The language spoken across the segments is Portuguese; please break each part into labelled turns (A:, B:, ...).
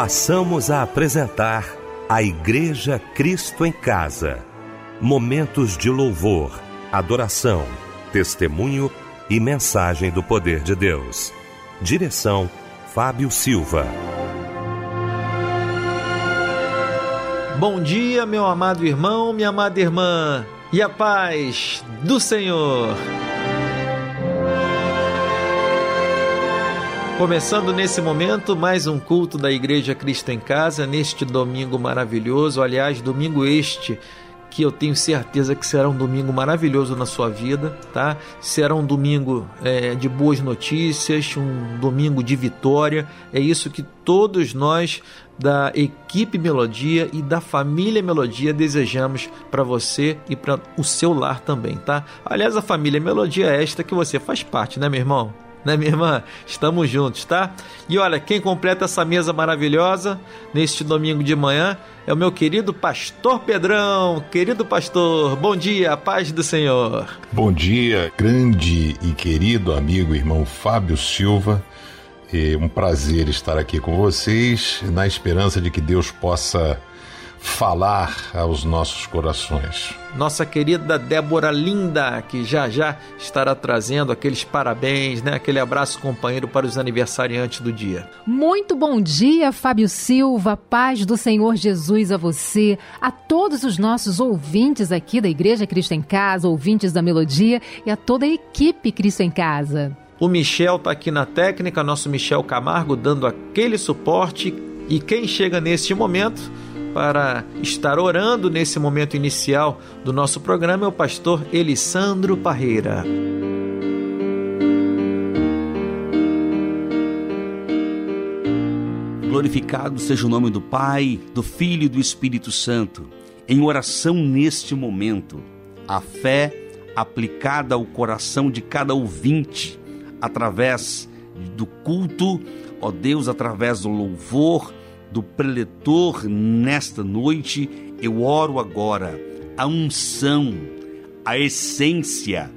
A: passamos a apresentar a Igreja Cristo em Casa. Momentos de louvor, adoração, testemunho e mensagem do poder de Deus. Direção Fábio Silva.
B: Bom dia, meu amado irmão, minha amada irmã, e a paz do Senhor. Começando nesse momento mais um culto da Igreja Cristo em Casa, neste domingo maravilhoso. Aliás, domingo este que eu tenho certeza que será um domingo maravilhoso na sua vida, tá? Será um domingo é, de boas notícias, um domingo de vitória. É isso que todos nós da equipe Melodia e da família Melodia desejamos para você e para o seu lar também, tá? Aliás, a família Melodia é esta que você faz parte, né, meu irmão? Né, minha irmã? Estamos juntos, tá? E olha, quem completa essa mesa maravilhosa neste domingo de manhã é o meu querido pastor Pedrão. Querido pastor, bom dia, paz do Senhor.
C: Bom dia, grande e querido amigo irmão Fábio Silva. É um prazer estar aqui com vocês, na esperança de que Deus possa falar aos nossos corações.
B: Nossa querida Débora Linda, que já já estará trazendo aqueles parabéns, né? Aquele abraço companheiro para os aniversariantes do dia.
D: Muito bom dia, Fábio Silva. Paz do Senhor Jesus a você, a todos os nossos ouvintes aqui da Igreja Cristo em Casa, ouvintes da Melodia e a toda a equipe Cristo em Casa.
B: O Michel está aqui na técnica, nosso Michel Camargo dando aquele suporte e quem chega neste momento para estar orando nesse momento inicial do nosso programa é o pastor Elisandro Parreira.
E: Glorificado seja o nome do Pai, do Filho e do Espírito Santo. Em oração neste momento, a fé aplicada ao coração de cada ouvinte através do culto, ó Deus, através do louvor, do preletor nesta noite, eu oro agora a unção, a essência,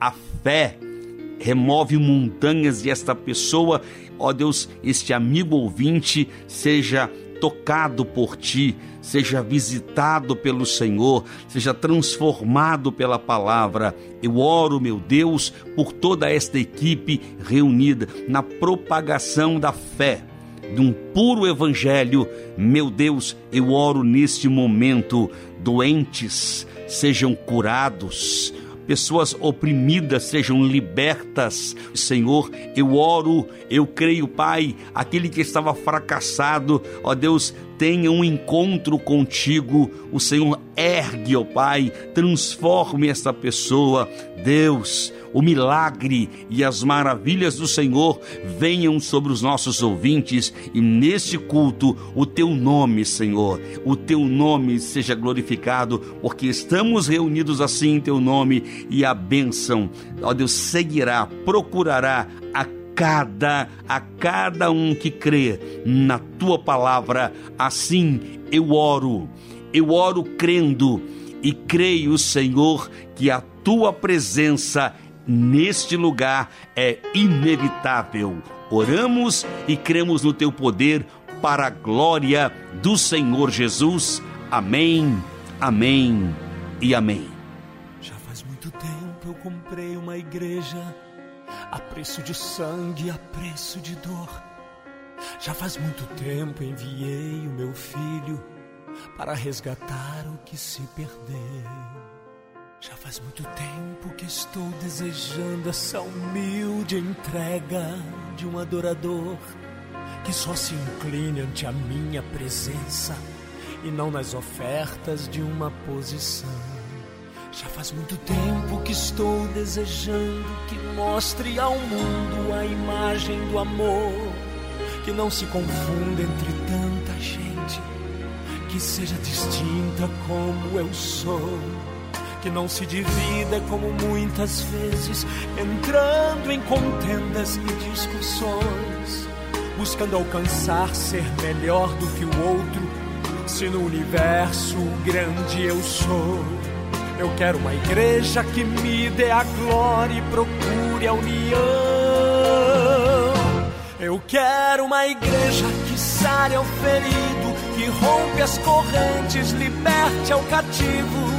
E: a fé remove montanhas e esta pessoa, ó Deus, este amigo ouvinte seja tocado por ti, seja visitado pelo Senhor, seja transformado pela palavra. Eu oro, meu Deus, por toda esta equipe reunida na propagação da fé de um puro evangelho, meu Deus, eu oro neste momento, doentes sejam curados, pessoas oprimidas sejam libertas. Senhor, eu oro, eu creio, Pai, aquele que estava fracassado, ó Deus, tenha um encontro contigo. O Senhor ergue, ó Pai, transforme esta pessoa. Deus, o milagre e as maravilhas do Senhor venham sobre os nossos ouvintes e neste culto o teu nome, Senhor, o teu nome seja glorificado, porque estamos reunidos assim em teu nome e a bênção, ó Deus, seguirá, procurará a cada a cada um que crê na tua palavra. Assim eu oro. Eu oro crendo e creio, Senhor, que a tua presença neste lugar é inevitável. Oramos e cremos no teu poder para a glória do Senhor Jesus. Amém. Amém e amém.
F: Já faz muito tempo eu comprei uma igreja a preço de sangue, a preço de dor. Já faz muito tempo enviei o meu filho para resgatar o que se perdeu. Já faz muito tempo que estou desejando essa humilde entrega de um adorador que só se incline ante a minha presença e não nas ofertas de uma posição. Já faz muito tempo que estou desejando que mostre ao mundo a imagem do amor, que não se confunda entre tanta gente, que seja distinta como eu sou, que não se divida como muitas vezes, entrando em contendas e discussões, buscando alcançar ser melhor do que o outro, se no universo grande eu sou eu quero uma igreja que me dê a glória e procure a união. Eu quero uma igreja que sare ao ferido, que rompe as correntes, liberte ao cativo,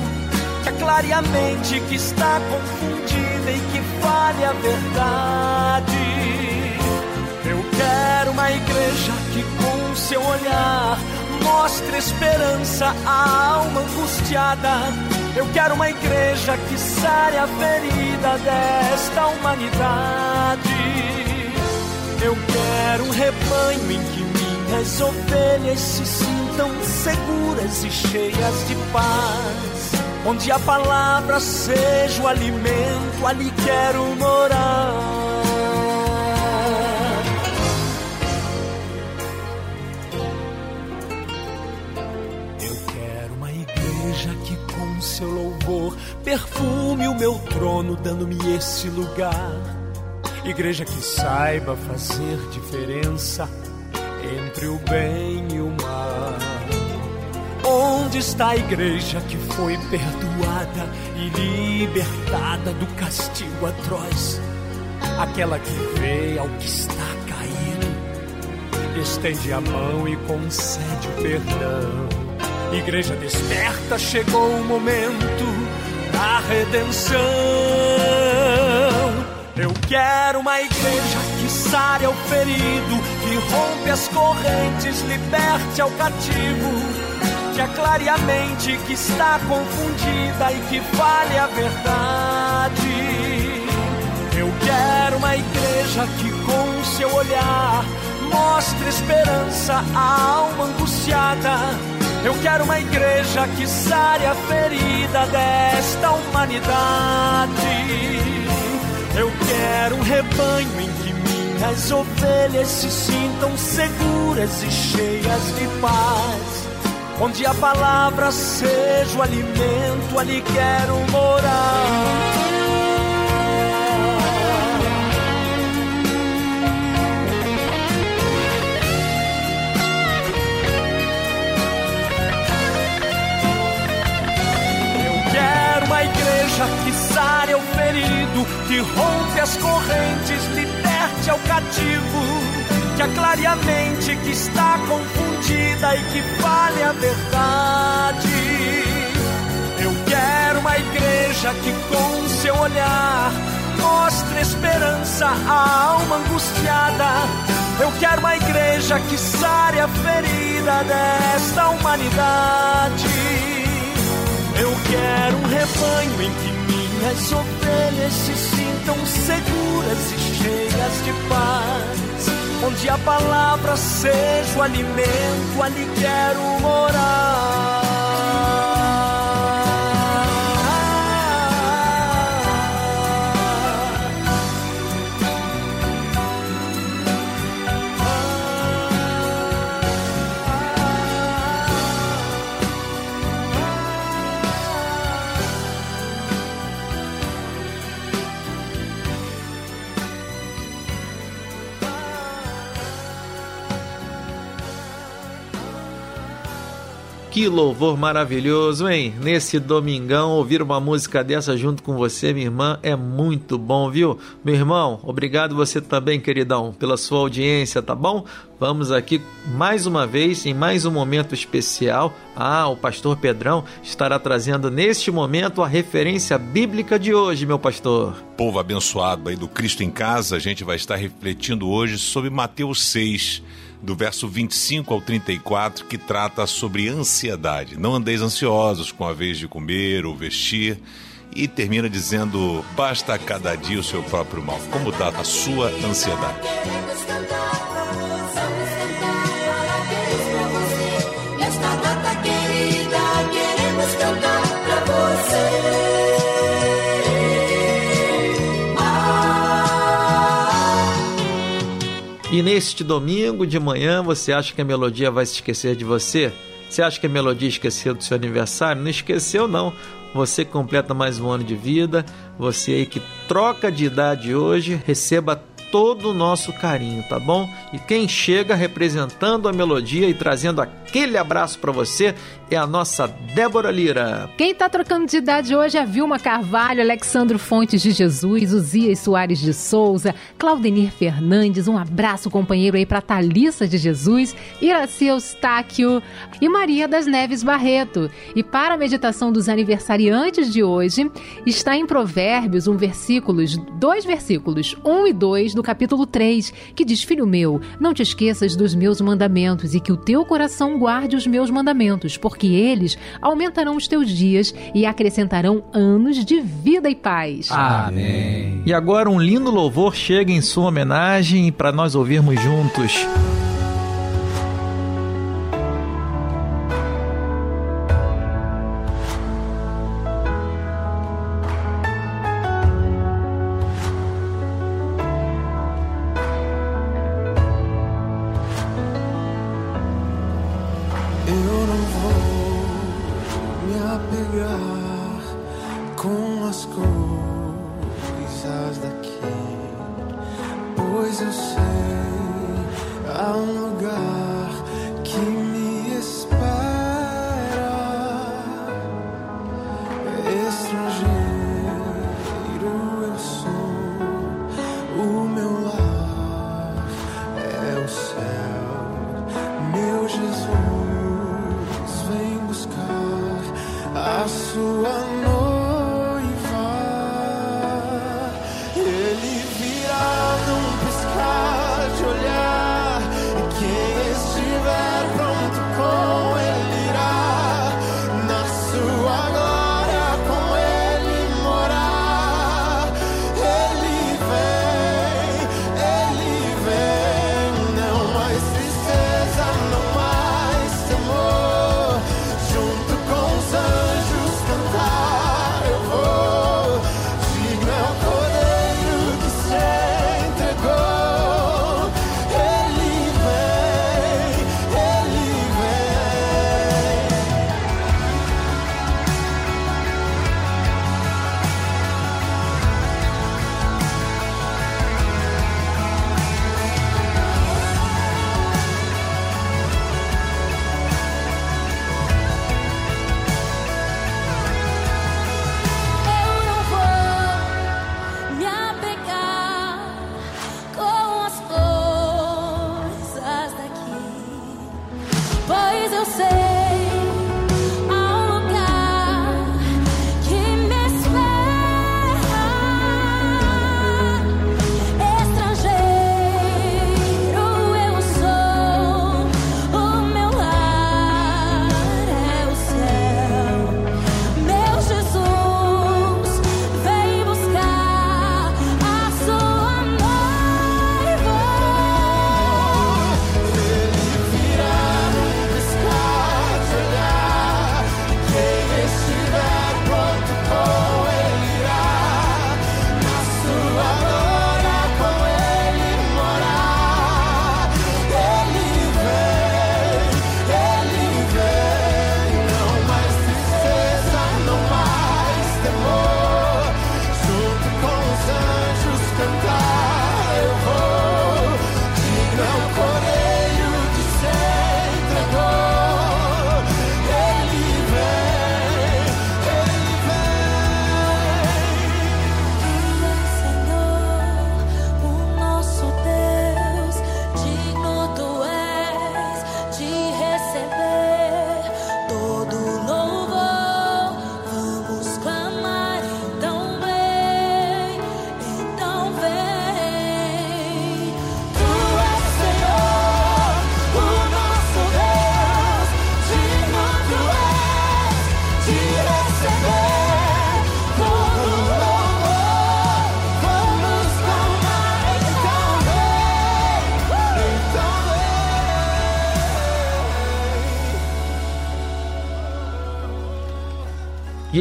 F: que aclare a mente que está confundida e que fale a verdade. Eu quero uma igreja que com seu olhar mostre esperança à alma angustiada. Eu quero uma igreja que sare a ferida desta humanidade. Eu quero um rebanho em que minhas ovelhas se sintam seguras e cheias de paz. Onde a palavra seja o alimento, ali quero morar. Seu louvor, perfume o meu trono, dando-me esse lugar. Igreja que saiba fazer diferença entre o bem e o mal. Onde está a igreja que foi perdoada e libertada do castigo atroz? Aquela que vê ao que está caído, estende a mão e concede o perdão Igreja desperta, chegou o momento da redenção. Eu quero uma igreja que sare ao ferido, que rompe as correntes, liberte ao cativo, que aclare a mente que está confundida e que fale a verdade. Eu quero uma igreja que com seu olhar mostre esperança à alma angustiada eu quero uma igreja que sare a ferida desta humanidade. Eu quero um rebanho em que minhas ovelhas se sintam seguras e cheias de paz. Onde a palavra seja o alimento, ali quero morar. Sare o ferido, que rompe as correntes, liberte ao cativo, que aclare a mente que está confundida e que fale a verdade. Eu quero uma igreja que com seu olhar mostre esperança à alma angustiada. Eu quero uma igreja que sare a ferida desta humanidade. Eu quero um rebanho em que minhas ovelhas se sintam seguras e cheias de paz. Onde a palavra seja o alimento, ali quero morar.
B: Que louvor maravilhoso, hein? Nesse domingão, ouvir uma música dessa junto com você, minha irmã, é muito bom, viu? Meu irmão, obrigado você também, queridão, pela sua audiência, tá bom? Vamos aqui mais uma vez, em mais um momento especial. Ah, o pastor Pedrão estará trazendo neste momento a referência bíblica de hoje, meu pastor.
C: Povo abençoado aí do Cristo em Casa, a gente vai estar refletindo hoje sobre Mateus 6 do verso 25 ao 34, que trata sobre ansiedade. Não andeis ansiosos com a vez de comer ou vestir. E termina dizendo: basta cada dia o seu próprio mal. Como está a sua ansiedade?
B: E neste domingo de manhã, você acha que a melodia vai se esquecer de você? Você acha que a melodia esqueceu do seu aniversário? Não esqueceu, não. Você completa mais um ano de vida. Você aí que troca de idade hoje, receba
G: todo o nosso carinho, tá bom? E quem chega representando a melodia e trazendo aquele abraço para você é a nossa Débora Lira.
D: Quem tá trocando de idade hoje é Vilma Carvalho, Alexandro Fontes de Jesus, Uzias Soares de Souza, Claudenir Fernandes, um abraço companheiro aí para Thalissa de Jesus, Iraci Eustáquio e Maria das Neves Barreto. E para a meditação dos aniversariantes de hoje, está em Provérbios um versículos, dois versículos, 1 e 2 do capítulo 3, que diz: Filho meu, não te esqueças dos meus mandamentos e que o teu coração guarde os meus mandamentos, porque eles aumentarão os teus dias e acrescentarão anos de vida e paz.
G: Amém. E agora um lindo louvor chega em sua homenagem para nós ouvirmos juntos.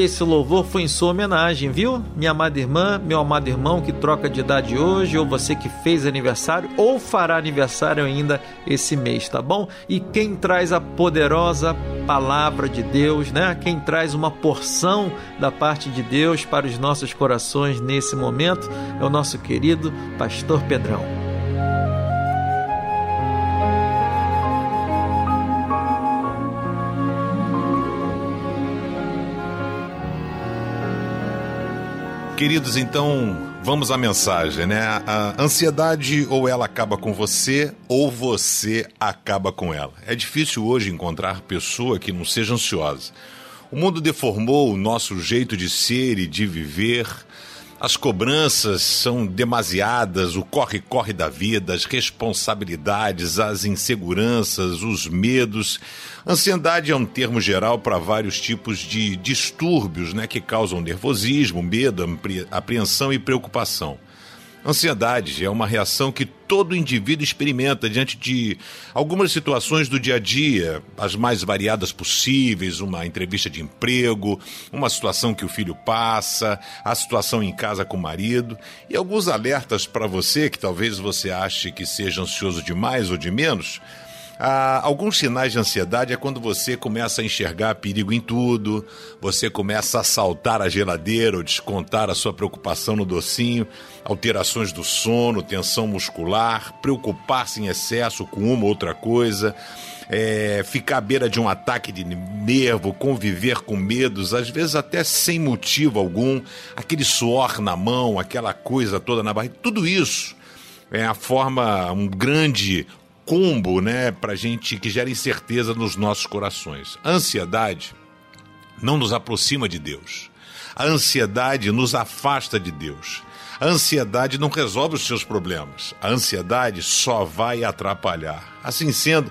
G: E esse louvor foi em sua homenagem, viu? Minha amada irmã, meu amado irmão que troca de idade hoje, ou você que fez aniversário, ou fará aniversário ainda esse mês, tá bom? E quem traz a poderosa
B: palavra de Deus, né? Quem traz uma porção da parte de Deus para os nossos corações nesse momento é o nosso querido pastor Pedrão.
C: Queridos, então Vamos à mensagem, né? A ansiedade ou ela acaba com você ou você acaba com ela. É difícil hoje encontrar pessoa que não seja ansiosa. O mundo deformou o nosso jeito de ser e de viver. As cobranças são demasiadas, o corre-corre da vida, as responsabilidades, as inseguranças, os medos. Ansiedade é um termo geral para vários tipos de distúrbios né, que causam nervosismo, medo, apreensão e preocupação. Ansiedade é uma reação que todo indivíduo experimenta diante de algumas situações do dia a dia, as mais variadas possíveis, uma entrevista de emprego, uma situação que o filho passa, a situação em casa com o marido, e alguns alertas para você que talvez você ache que seja ansioso demais ou de menos. Ah, alguns sinais de ansiedade é quando você começa a enxergar perigo em tudo, você começa a saltar a geladeira ou descontar a sua preocupação no docinho, alterações do sono, tensão muscular, preocupar-se em excesso com uma ou outra coisa. É, ficar à beira de um ataque de nervo, conviver com medos, às vezes até sem motivo algum, aquele suor na mão, aquela coisa toda na barriga, tudo isso é a forma, um grande combo, né, pra gente que gera incerteza nos nossos corações. A ansiedade não nos aproxima de Deus. A ansiedade nos afasta de Deus. A ansiedade não resolve os seus problemas. A ansiedade só vai atrapalhar. Assim sendo,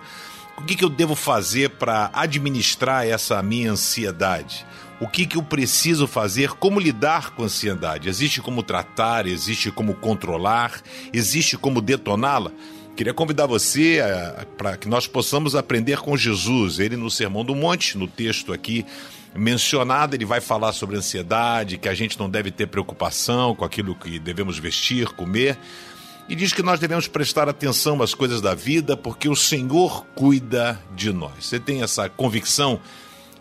C: o que, que eu devo fazer para administrar essa minha ansiedade? O que, que eu preciso fazer? Como lidar com a ansiedade? Existe como tratar? Existe como controlar? Existe como detoná-la? Queria convidar você para que nós possamos aprender com Jesus. Ele, no Sermão do Monte, no texto aqui mencionado, ele vai falar sobre ansiedade, que a gente não deve ter preocupação com aquilo que devemos vestir, comer. E diz que nós devemos prestar atenção às coisas da vida, porque o Senhor cuida de nós. Você tem essa convicção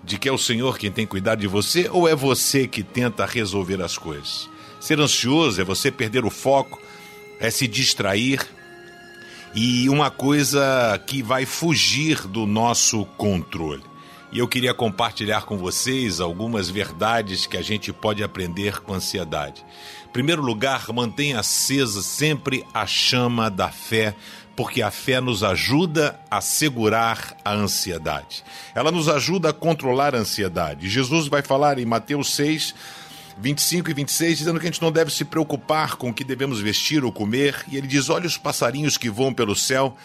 C: de que é o Senhor quem tem cuidado de você ou é você que tenta resolver as coisas? Ser ansioso é você perder o foco, é se distrair, e uma coisa que vai fugir do nosso controle. E eu queria compartilhar com vocês algumas verdades que a gente pode aprender com ansiedade. Em primeiro lugar, mantenha acesa sempre a chama da fé, porque a fé nos ajuda a segurar a ansiedade. Ela nos ajuda a controlar a ansiedade. Jesus vai falar em Mateus 6, 25 e 26, dizendo que a gente não deve se preocupar com o que devemos vestir ou comer. E ele diz: Olha os passarinhos que voam pelo céu.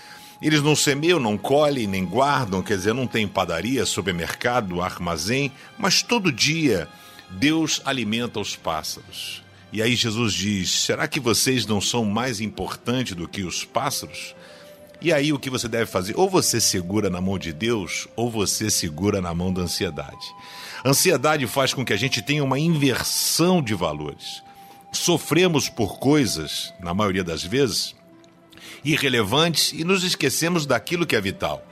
C: Eles não semeiam, não colhem, nem guardam, quer dizer, não tem padaria, supermercado, armazém, mas todo dia Deus alimenta os pássaros. E aí Jesus diz: será que vocês não são mais importantes do que os pássaros? E aí o que você deve fazer? Ou você segura na mão de Deus, ou você segura na mão da ansiedade. Ansiedade faz com que a gente tenha uma inversão de valores. Sofremos por coisas, na maioria das vezes, irrelevantes e nos esquecemos daquilo que é vital.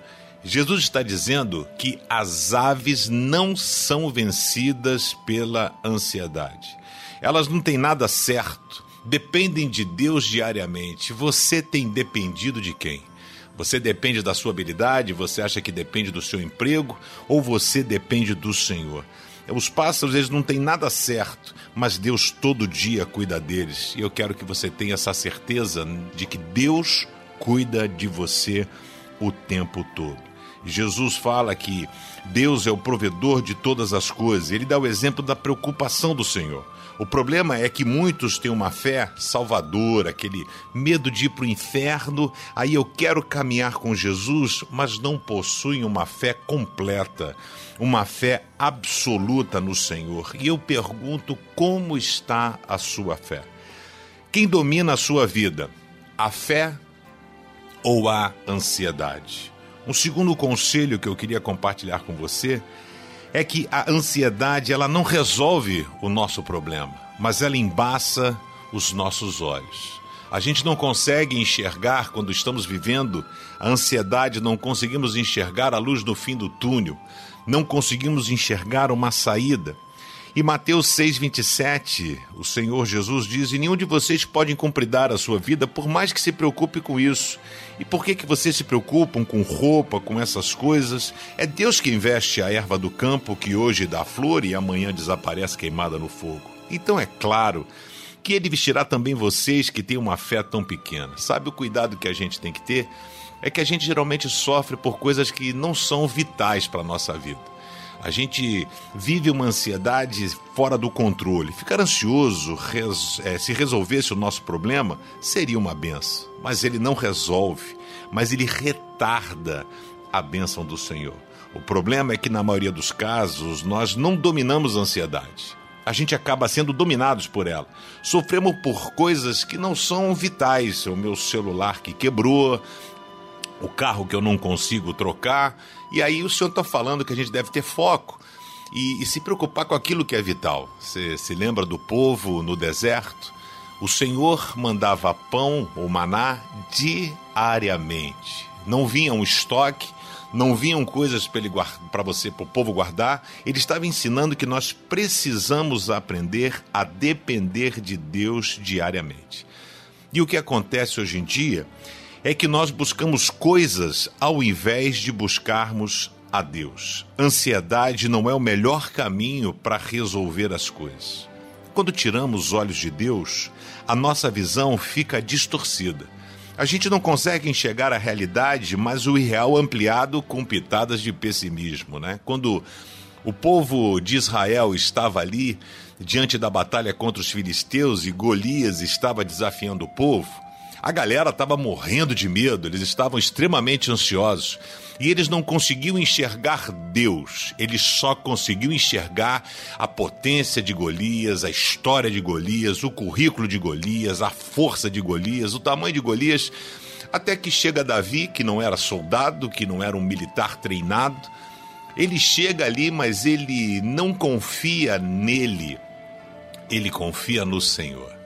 C: Jesus está dizendo que as aves não são vencidas pela ansiedade. Elas não têm nada certo, dependem de Deus diariamente. Você tem dependido de quem? Você depende da sua habilidade, você acha que depende do seu emprego ou você depende do Senhor? Os pássaros, eles não têm nada certo, mas Deus todo dia cuida deles. E eu quero que você tenha essa certeza de que Deus cuida de você o tempo todo. Jesus fala que Deus é o provedor de todas as coisas. Ele dá o exemplo da preocupação do Senhor. O problema é que muitos têm uma fé salvadora, aquele medo de ir para o inferno. Aí eu quero caminhar com Jesus, mas não possuem uma fé completa, uma fé absoluta no Senhor. E eu pergunto: como está a sua fé? Quem domina a sua vida? A fé ou a ansiedade? Um segundo conselho que eu queria compartilhar com você é que a ansiedade ela não resolve o nosso problema, mas ela embaça os nossos olhos. A gente não consegue enxergar quando estamos vivendo a ansiedade, não conseguimos enxergar a luz no fim do túnel. não conseguimos enxergar uma saída. E Mateus 6,27, o Senhor Jesus diz: E nenhum de vocês pode incumpridar a sua vida, por mais que se preocupe com isso. E por que, que vocês se preocupam com roupa, com essas coisas? É Deus que investe a erva do campo, que hoje dá flor e amanhã desaparece queimada no fogo. Então é claro que ele vestirá também vocês que têm uma fé tão pequena. Sabe o cuidado que a gente tem que ter? É que a gente geralmente sofre por coisas que não são vitais para a nossa vida. A gente vive uma ansiedade fora do controle. Ficar ansioso, res, é, se resolvesse o nosso problema, seria uma benção. Mas ele não resolve, mas ele retarda a bênção do Senhor. O problema é que, na maioria dos casos, nós não dominamos a ansiedade. A gente acaba sendo dominados por ela. Sofremos por coisas que não são vitais. O meu celular que quebrou, o carro que eu não consigo trocar. E aí o senhor está falando que a gente deve ter foco e, e, se preocupar com aquilo que é vital. Você se lembra do povo no deserto? O Senhor mandava pão ou maná diariamente. Não vinha um estoque, não vinham coisas para você, para o povo guardar. Ele estava ensinando que nós precisamos aprender a depender de Deus diariamente. E o que acontece hoje em dia é que nós buscamos coisas ao invés de buscarmos a Deus. Ansiedade não é o melhor caminho para resolver as coisas. Quando tiramos os olhos de Deus, a nossa visão fica distorcida. A gente não consegue enxergar a realidade, mas o irreal ampliado com pitadas de pessimismo, né? Quando o povo de Israel estava ali diante da batalha contra os filisteus e Golias estava desafiando o povo, a galera estava morrendo de medo, eles estavam extremamente ansiosos. E eles não conseguiam enxergar Deus, eles só conseguiam enxergar a potência de Golias, a história de Golias, o currículo de Golias, a força de Golias, o tamanho de Golias. Até que chega Davi, que não era soldado, que não era um militar treinado. Ele chega ali, mas ele não confia nele, ele confia no Senhor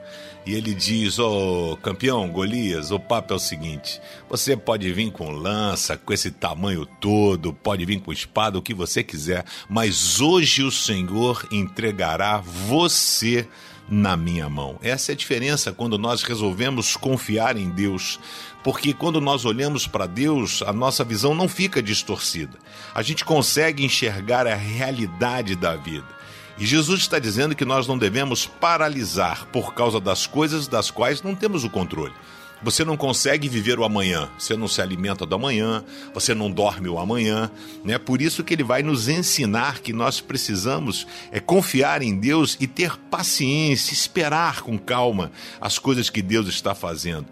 C: e ele diz: Ô oh, campeão Golias, o papo é o seguinte: você pode vir com lança, com esse tamanho todo, pode vir com espada, o que você quiser, mas hoje o Senhor entregará você na minha mão. Essa é a diferença quando nós resolvemos confiar em Deus. Porque quando nós olhamos para Deus, a nossa visão não fica distorcida. A gente consegue enxergar a realidade da vida. E Jesus está dizendo que nós não devemos paralisar por causa das coisas das quais não temos o controle. Você não consegue viver o amanhã, você não se alimenta do amanhã, você não dorme o amanhã, né? Por isso que ele vai nos ensinar que nós precisamos é confiar em Deus e ter paciência, esperar com calma as coisas que Deus está fazendo.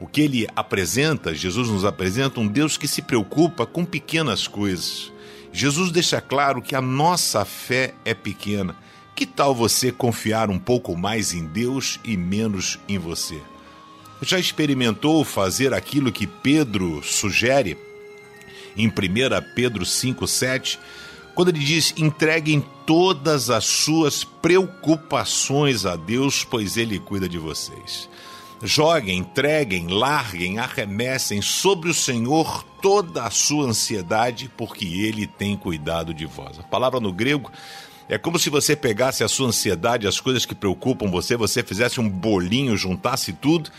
C: O que ele apresenta, Jesus nos apresenta um Deus que se preocupa com pequenas coisas. Jesus deixa claro que a nossa fé é pequena. Que tal você confiar um pouco mais em Deus e menos em você? Já experimentou fazer aquilo que Pedro sugere em 1 Pedro 5,7? Quando ele diz: entreguem todas as suas preocupações a Deus, pois Ele cuida de vocês. Joguem, entreguem, larguem, arremessem sobre o Senhor toda a sua ansiedade, porque Ele tem cuidado de vós. A palavra no grego é como se você pegasse a sua ansiedade, as coisas que preocupam você, você fizesse um bolinho, juntasse tudo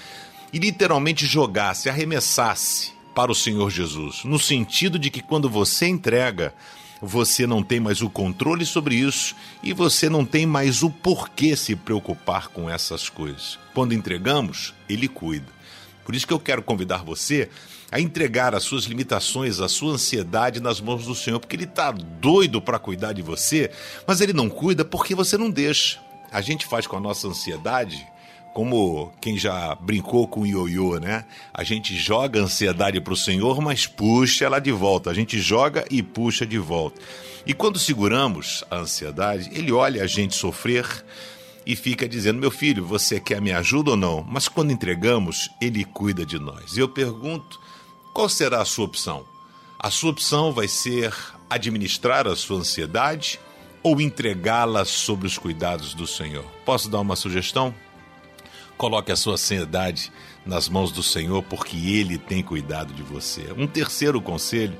C: e literalmente jogasse, arremessasse para o Senhor Jesus, no sentido de que quando você entrega, você não tem mais o controle sobre isso e você não tem mais o porquê se preocupar com essas coisas. Quando entregamos, Ele cuida. Por isso que eu quero convidar você a entregar as suas limitações, a sua ansiedade nas mãos do Senhor, porque Ele está doido para cuidar de você, mas Ele não cuida porque você não deixa. A gente faz com a nossa ansiedade como quem já brincou com o ioiô, né? A gente joga a ansiedade para o Senhor, mas puxa ela de volta. A gente joga e puxa de volta. E quando seguramos a ansiedade, ele olha a gente sofrer e fica dizendo: Meu filho, você quer me ajuda ou não? Mas quando entregamos, ele cuida de nós. E eu pergunto: qual será a sua opção? A sua opção vai ser administrar a sua ansiedade ou entregá-la sobre os cuidados do Senhor? Posso dar uma sugestão? Coloque a sua ansiedade nas mãos do Senhor, porque Ele tem cuidado de você. Um terceiro conselho: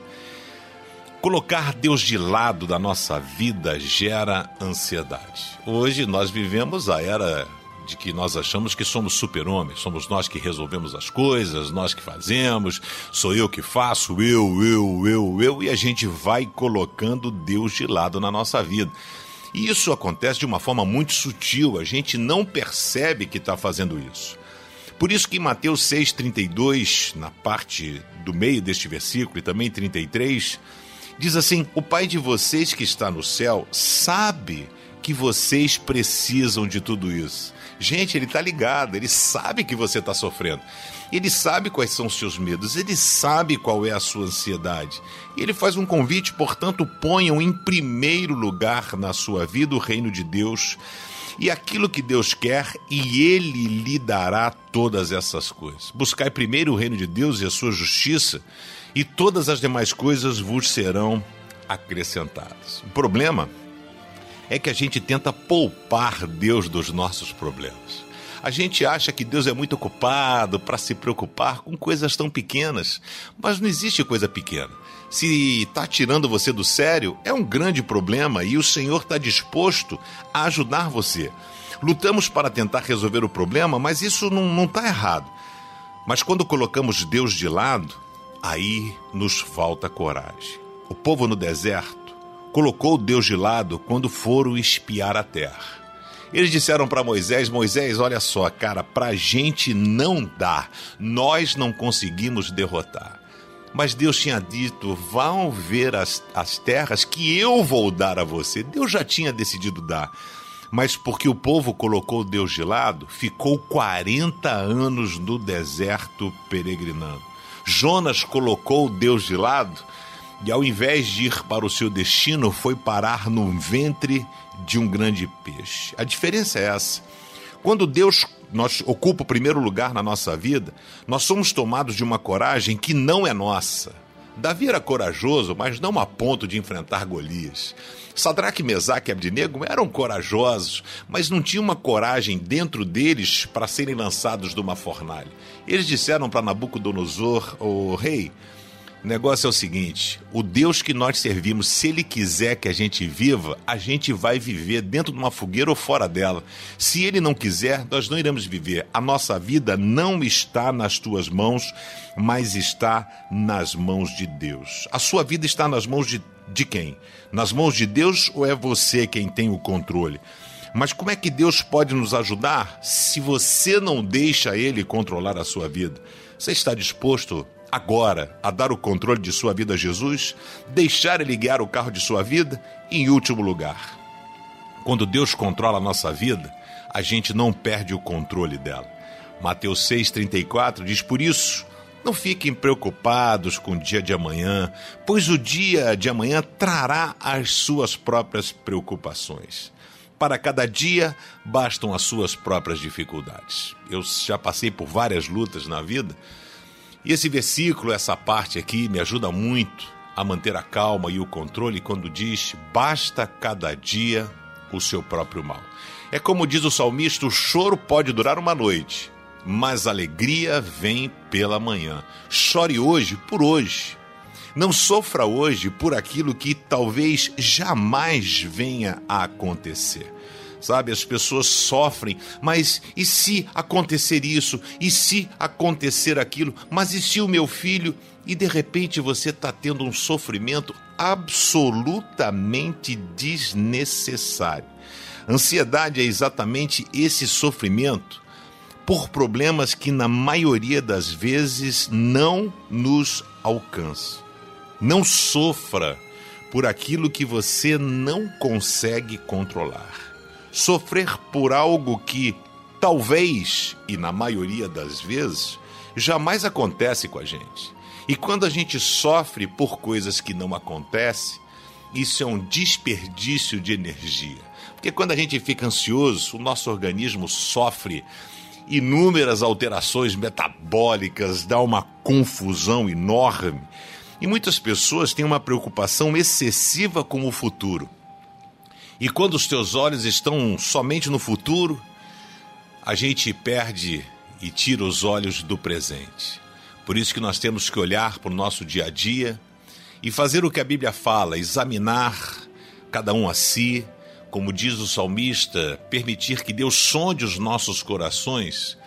C: Colocar Deus de lado da nossa vida gera ansiedade. Hoje nós vivemos a era de que nós achamos que somos super-homens, somos nós que resolvemos as coisas, nós que fazemos, sou eu que faço, eu, eu, eu, eu, e a gente vai colocando Deus de lado na nossa vida. E isso acontece de uma forma muito sutil, a gente não percebe que está fazendo isso. Por isso que em Mateus 6,32, na parte do meio deste versículo, e também 33, diz assim: O Pai de vocês que está no céu sabe que vocês precisam de tudo isso. Gente, ele está ligado, ele sabe que você está sofrendo. Ele sabe quais são os seus medos, ele sabe qual é a sua ansiedade. E ele faz um convite, portanto, ponham em primeiro lugar na sua vida o reino de Deus e aquilo que Deus quer, e Ele lhe dará todas essas coisas. Buscai primeiro o reino de Deus e a sua justiça, e todas as demais coisas vos serão acrescentadas. O problema é que a gente tenta poupar Deus dos nossos problemas. A gente acha que Deus é muito ocupado para se preocupar com coisas tão pequenas, mas não existe coisa pequena. Se está tirando você do sério, é um grande problema e o Senhor está disposto a ajudar você. Lutamos para tentar resolver o problema, mas isso não está errado. Mas quando colocamos Deus de lado, aí nos falta coragem. O povo no deserto colocou Deus de lado quando foram espiar a terra. Eles disseram para Moisés: Moisés, olha só, cara, para a gente não dá, nós não conseguimos derrotar. Mas Deus tinha dito: vão ver as, as terras que eu vou dar a você. Deus já tinha decidido dar. Mas porque o povo colocou Deus de lado, ficou 40 anos no deserto peregrinando. Jonas colocou Deus de lado e ao invés de ir para o seu destino, foi parar no ventre de um grande peixe. A diferença é essa. Quando Deus nós ocupa o primeiro lugar na nossa vida, nós somos tomados de uma coragem que não é nossa. Davi era corajoso, mas não a ponto de enfrentar Golias. Sadraque, Mesaque e Abdinego eram corajosos, mas não tinha uma coragem dentro deles para serem lançados de uma fornalha. Eles disseram para Nabucodonosor, o rei, o negócio é o seguinte: o Deus que nós servimos, se Ele quiser que a gente viva, a gente vai viver dentro de uma fogueira ou fora dela. Se Ele não quiser, nós não iremos viver. A nossa vida não está nas tuas mãos, mas está nas mãos de Deus. A sua vida está nas mãos de, de quem? Nas mãos de Deus ou é você quem tem o controle? Mas como é que Deus pode nos ajudar se você não deixa Ele controlar a sua vida? Você está disposto agora a dar o controle de sua vida a Jesus, deixar ele guiar o carro de sua vida e, em último lugar, quando Deus controla a nossa vida, a gente não perde o controle dela. Mateus 6,34 diz: Por isso, não fiquem preocupados com o dia de amanhã, pois o dia de amanhã trará as suas próprias preocupações. Para cada dia bastam as suas próprias dificuldades. Eu já passei por várias lutas na vida e esse versículo, essa parte aqui, me ajuda muito a manter a calma e o controle quando diz: basta cada dia o seu próprio mal. É como diz o salmista: o choro pode durar uma noite, mas a alegria vem pela manhã. Chore hoje por hoje. Não sofra hoje por aquilo que talvez jamais venha a acontecer sabe? As pessoas sofrem, mas e se acontecer isso? E se acontecer aquilo? Mas e se o meu filho? E de repente você está tendo um sofrimento absolutamente desnecessário. Ansiedade é exatamente esse sofrimento por problemas que na maioria das vezes não nos alcançam. Não sofra por aquilo que você não consegue controlar sofrer por algo que talvez, e na maioria das vezes, jamais acontece com a gente. E quando a gente sofre por coisas que não acontecem, isso é um desperdício de energia. Porque quando a gente fica ansioso, o nosso organismo sofre inúmeras alterações metabólicas, dá uma confusão enorme. E muitas pessoas têm uma preocupação excessiva com o futuro. E quando os teus olhos estão somente no futuro, a gente perde e tira os olhos do presente. Por isso que nós temos que olhar para o nosso dia a dia
H: e fazer o que a Bíblia fala, examinar cada um a si, como diz o salmista, permitir que Deus sonde os nossos corações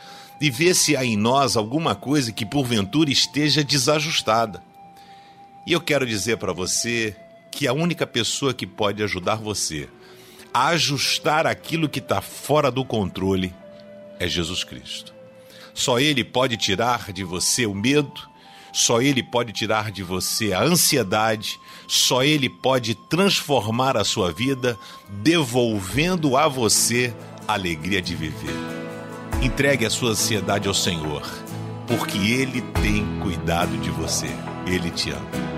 H: e ver se há em nós alguma coisa que porventura esteja desajustada. E eu quero dizer para você que a única pessoa que pode ajudar você ajustar aquilo que está fora do controle é Jesus Cristo. Só Ele pode tirar de você o medo, só Ele pode tirar de você a ansiedade, só Ele pode transformar a sua vida, devolvendo a você a alegria de viver. Entregue a sua ansiedade ao Senhor, porque Ele tem cuidado de você. Ele te ama.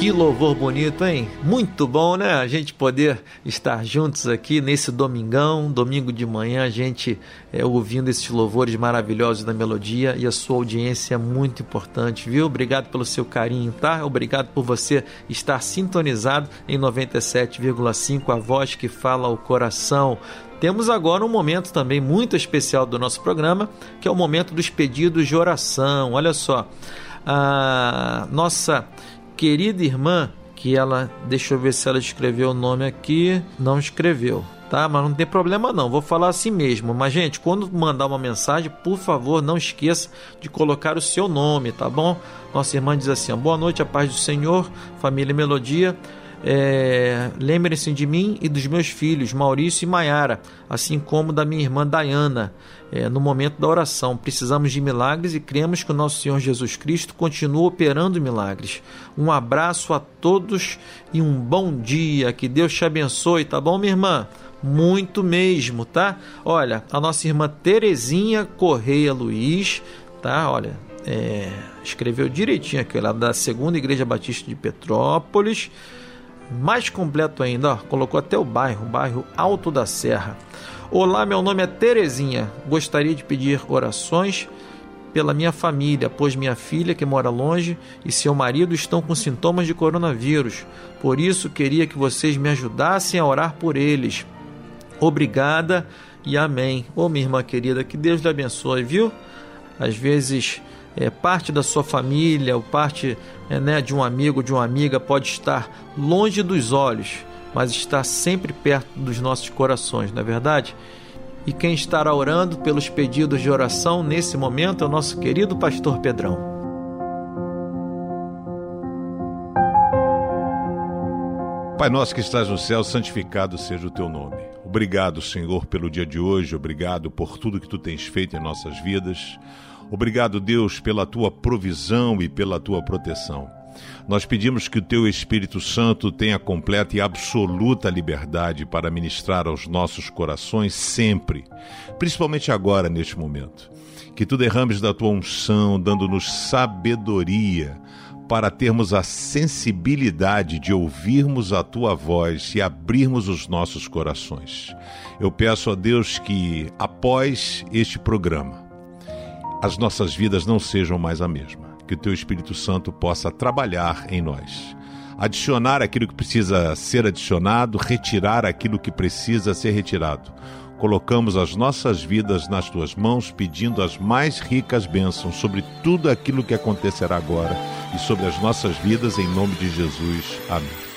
I: Que
B: louvor bonito, hein? Muito bom, né? A gente poder estar juntos aqui nesse domingão, domingo de manhã, a gente é, ouvindo esses louvores maravilhosos da melodia e a sua audiência é muito importante, viu? Obrigado pelo seu carinho, tá? Obrigado por você estar sintonizado em 97,5, a voz que fala ao coração. Temos agora um momento também muito especial do nosso programa, que é o momento dos pedidos de oração. Olha só, a nossa querida irmã, que ela, deixa eu ver se ela escreveu o nome aqui, não escreveu. Tá, mas não tem problema não, vou falar assim mesmo. Mas, gente, quando mandar uma mensagem, por favor, não esqueça de colocar o seu nome, tá bom? Nossa irmã diz assim: ó, boa noite, a paz do Senhor, família Melodia. É, Lembrem-se de mim e dos meus filhos, Maurício e Maiara, assim como da minha irmã Diana, é, no momento da oração. Precisamos de milagres e cremos que o nosso Senhor Jesus Cristo continua operando milagres. Um abraço a todos e um bom dia. Que Deus te abençoe, tá bom, minha irmã? Muito mesmo, tá? Olha, a nossa irmã Terezinha Correia Luiz, tá? Olha, é, escreveu direitinho aqui, ela é da Segunda Igreja Batista de Petrópolis. Mais completo ainda, ó, colocou até o bairro, o bairro Alto da Serra. Olá, meu nome é Terezinha. Gostaria de pedir orações pela minha família, pois minha filha, que mora longe, e seu marido estão com sintomas de coronavírus. Por isso, queria que vocês me ajudassem a orar por eles. Obrigada e amém. Ô, minha irmã querida, que Deus lhe abençoe, viu? Às vezes, é, parte da sua família ou parte é, né, de um amigo, de uma amiga pode estar longe dos olhos, mas está sempre perto dos nossos corações, não é verdade? E quem estará orando pelos pedidos de oração nesse momento é o nosso querido pastor Pedrão.
C: Pai nosso que estás no céu, santificado seja o teu nome. Obrigado, Senhor, pelo dia de hoje, obrigado por tudo que tu tens feito em nossas vidas. Obrigado, Deus, pela tua provisão e pela tua proteção. Nós pedimos que o teu Espírito Santo tenha completa e absoluta liberdade para ministrar aos nossos corações sempre, principalmente agora, neste momento. Que tu derrames da tua unção, dando-nos sabedoria para termos a sensibilidade de ouvirmos a tua voz e abrirmos os nossos corações. Eu peço a Deus que, após este programa, as nossas vidas não sejam mais a mesma. Que o teu Espírito Santo possa trabalhar em nós. Adicionar aquilo que precisa ser adicionado, retirar aquilo que precisa ser retirado. Colocamos as nossas vidas nas tuas mãos, pedindo as mais ricas bênçãos sobre tudo aquilo que acontecerá agora e sobre as nossas vidas, em nome de Jesus. Amém.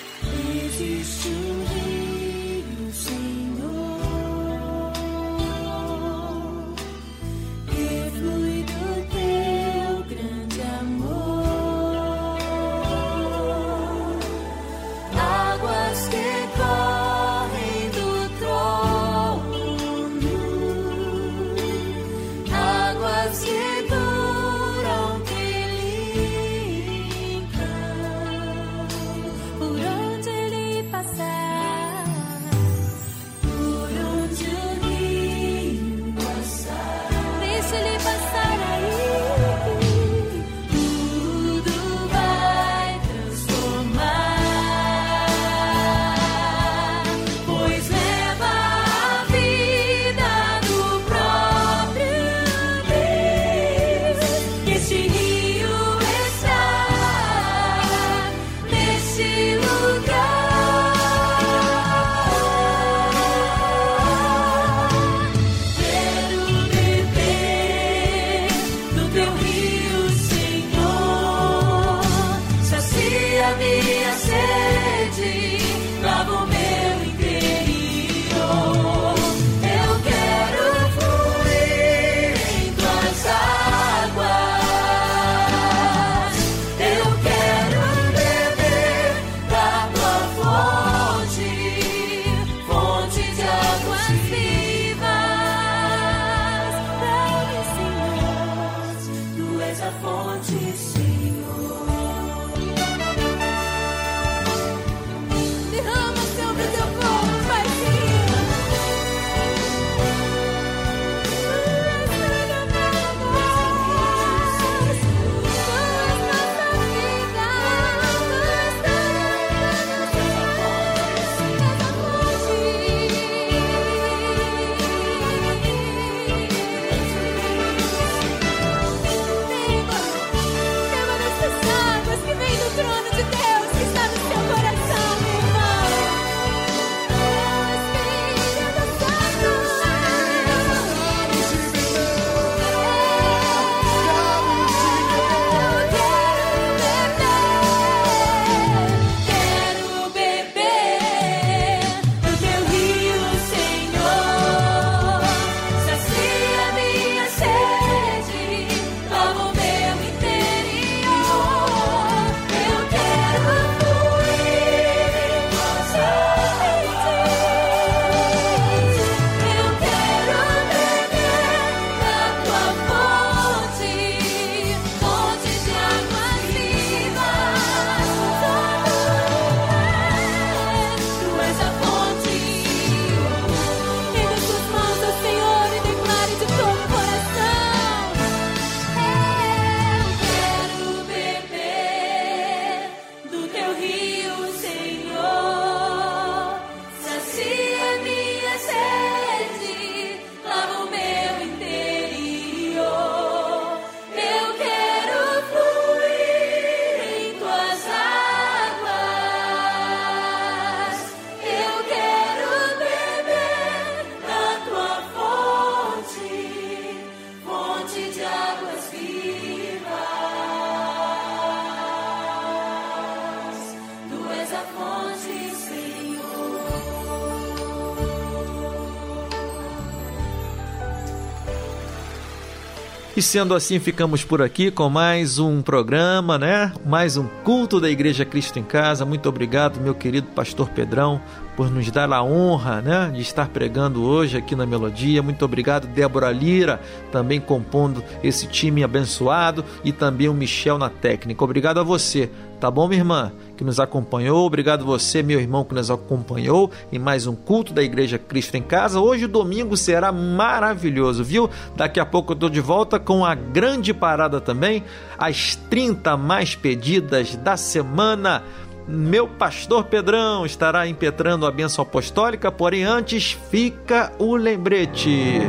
B: E sendo assim, ficamos por aqui com mais um programa, né? Mais um culto da Igreja Cristo em Casa. Muito obrigado, meu querido pastor Pedrão, por nos dar a honra, né, de estar pregando hoje aqui na Melodia. Muito obrigado, Débora Lira, também compondo esse time abençoado e também o Michel na técnica. Obrigado a você, tá bom, minha irmã, que nos acompanhou. Obrigado você, meu irmão, que nos acompanhou em mais um culto da Igreja Cristo em Casa. Hoje o domingo será maravilhoso, viu? Daqui a pouco eu tô de volta com a grande parada também, as 30 mais pedidas da semana. Meu pastor Pedrão estará impetrando a bênção apostólica, porém antes fica o lembrete.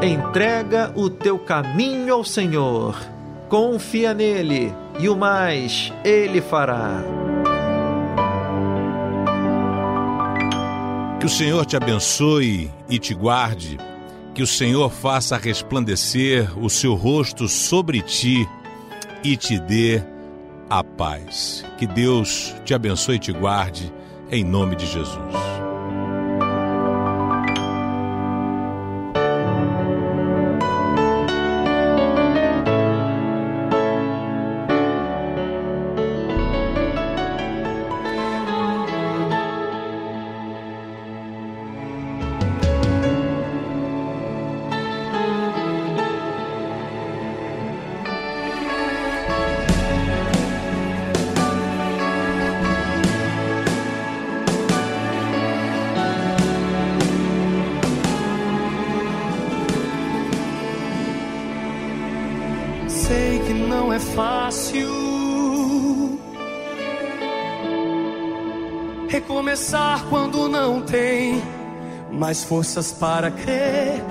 B: Entrega o teu caminho ao Senhor, confia nele e o mais ele fará.
C: Que o Senhor te abençoe e te guarde, que o Senhor faça resplandecer o seu rosto sobre ti e te dê a paz. Que Deus te abençoe e te guarde, em nome de Jesus.
J: Mais forças para crer.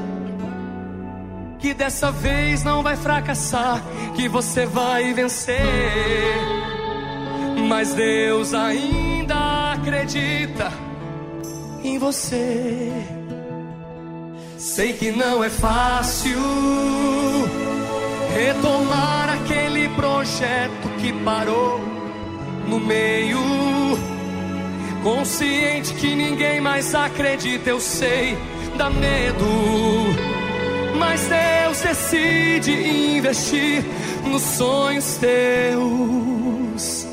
J: Que dessa vez não vai fracassar, que você vai vencer. Mas Deus ainda acredita em você. Sei que não é fácil retomar aquele projeto que parou no meio. Consciente que ninguém mais acredita, eu sei, dá medo. Mas Deus decide investir nos sonhos teus.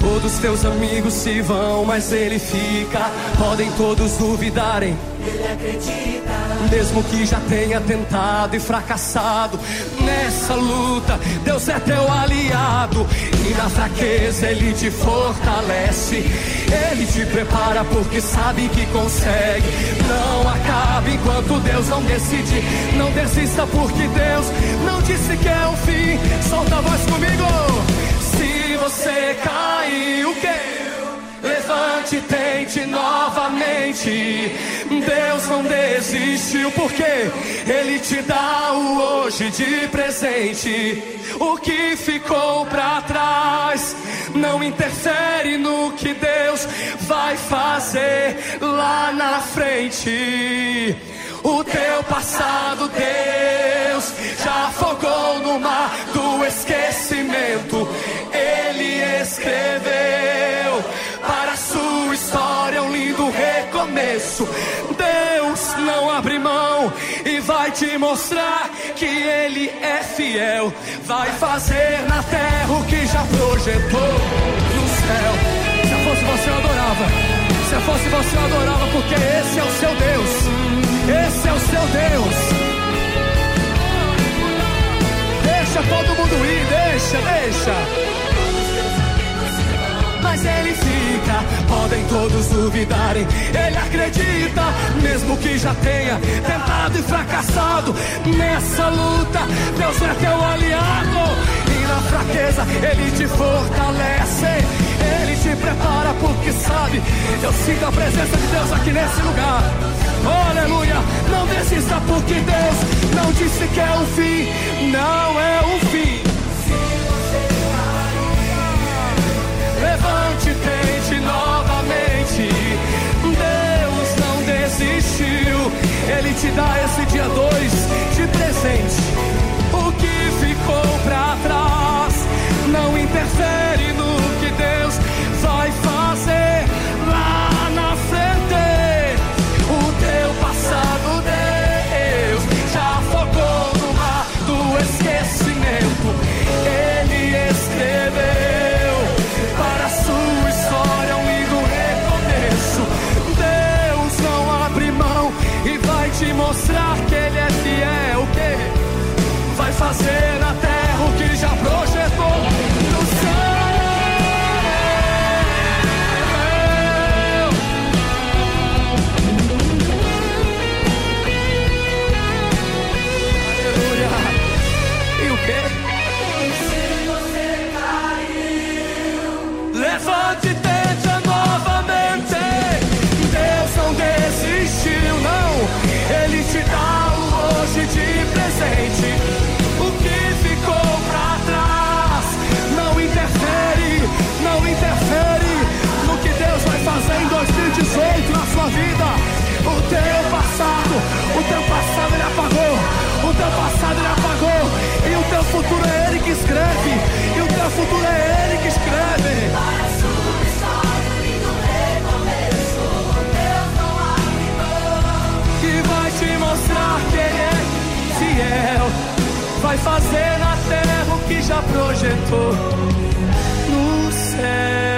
J: Todos teus amigos se vão, mas ele fica. Podem todos duvidarem. Ele acredita. Mesmo que já tenha tentado e fracassado nessa luta, Deus é teu aliado. E na fraqueza ele te fortalece. Ele te prepara porque sabe que consegue. Não acabe enquanto Deus não decide. Não desista porque Deus não disse que é o fim. Solta a voz comigo. Se você caiu, que levante e tente novamente. Deus não desistiu porque Ele te dá o hoje de presente. O que ficou pra trás não interfere no que Deus vai fazer lá na frente. O teu passado, Deus, já afogou no mar do esquecimento. Recomeço. Deus não abre mão e vai te mostrar que Ele é fiel. Vai fazer na terra o que já projetou no céu. Se fosse você, eu adorava. Se fosse você, eu adorava, porque esse é o seu Deus. Esse é o seu Deus. Deixa todo mundo ir, deixa, deixa mas ele fica. Podem todos duvidarem, ele acredita, mesmo que já tenha tentado e fracassado nessa luta. Deus é teu aliado e na fraqueza ele te fortalece. Ele te prepara porque sabe. Eu sinto a presença de Deus aqui nesse lugar. Oh, aleluia, não desista porque Deus não disse que é o fim, não é o fim. Levante tente novamente. Deus não desistiu, Ele te dá esse dia dois de presente. O que ficou pra trás não interfere no que Deus vai fazer say. fazer na terra o que já projetou no céu.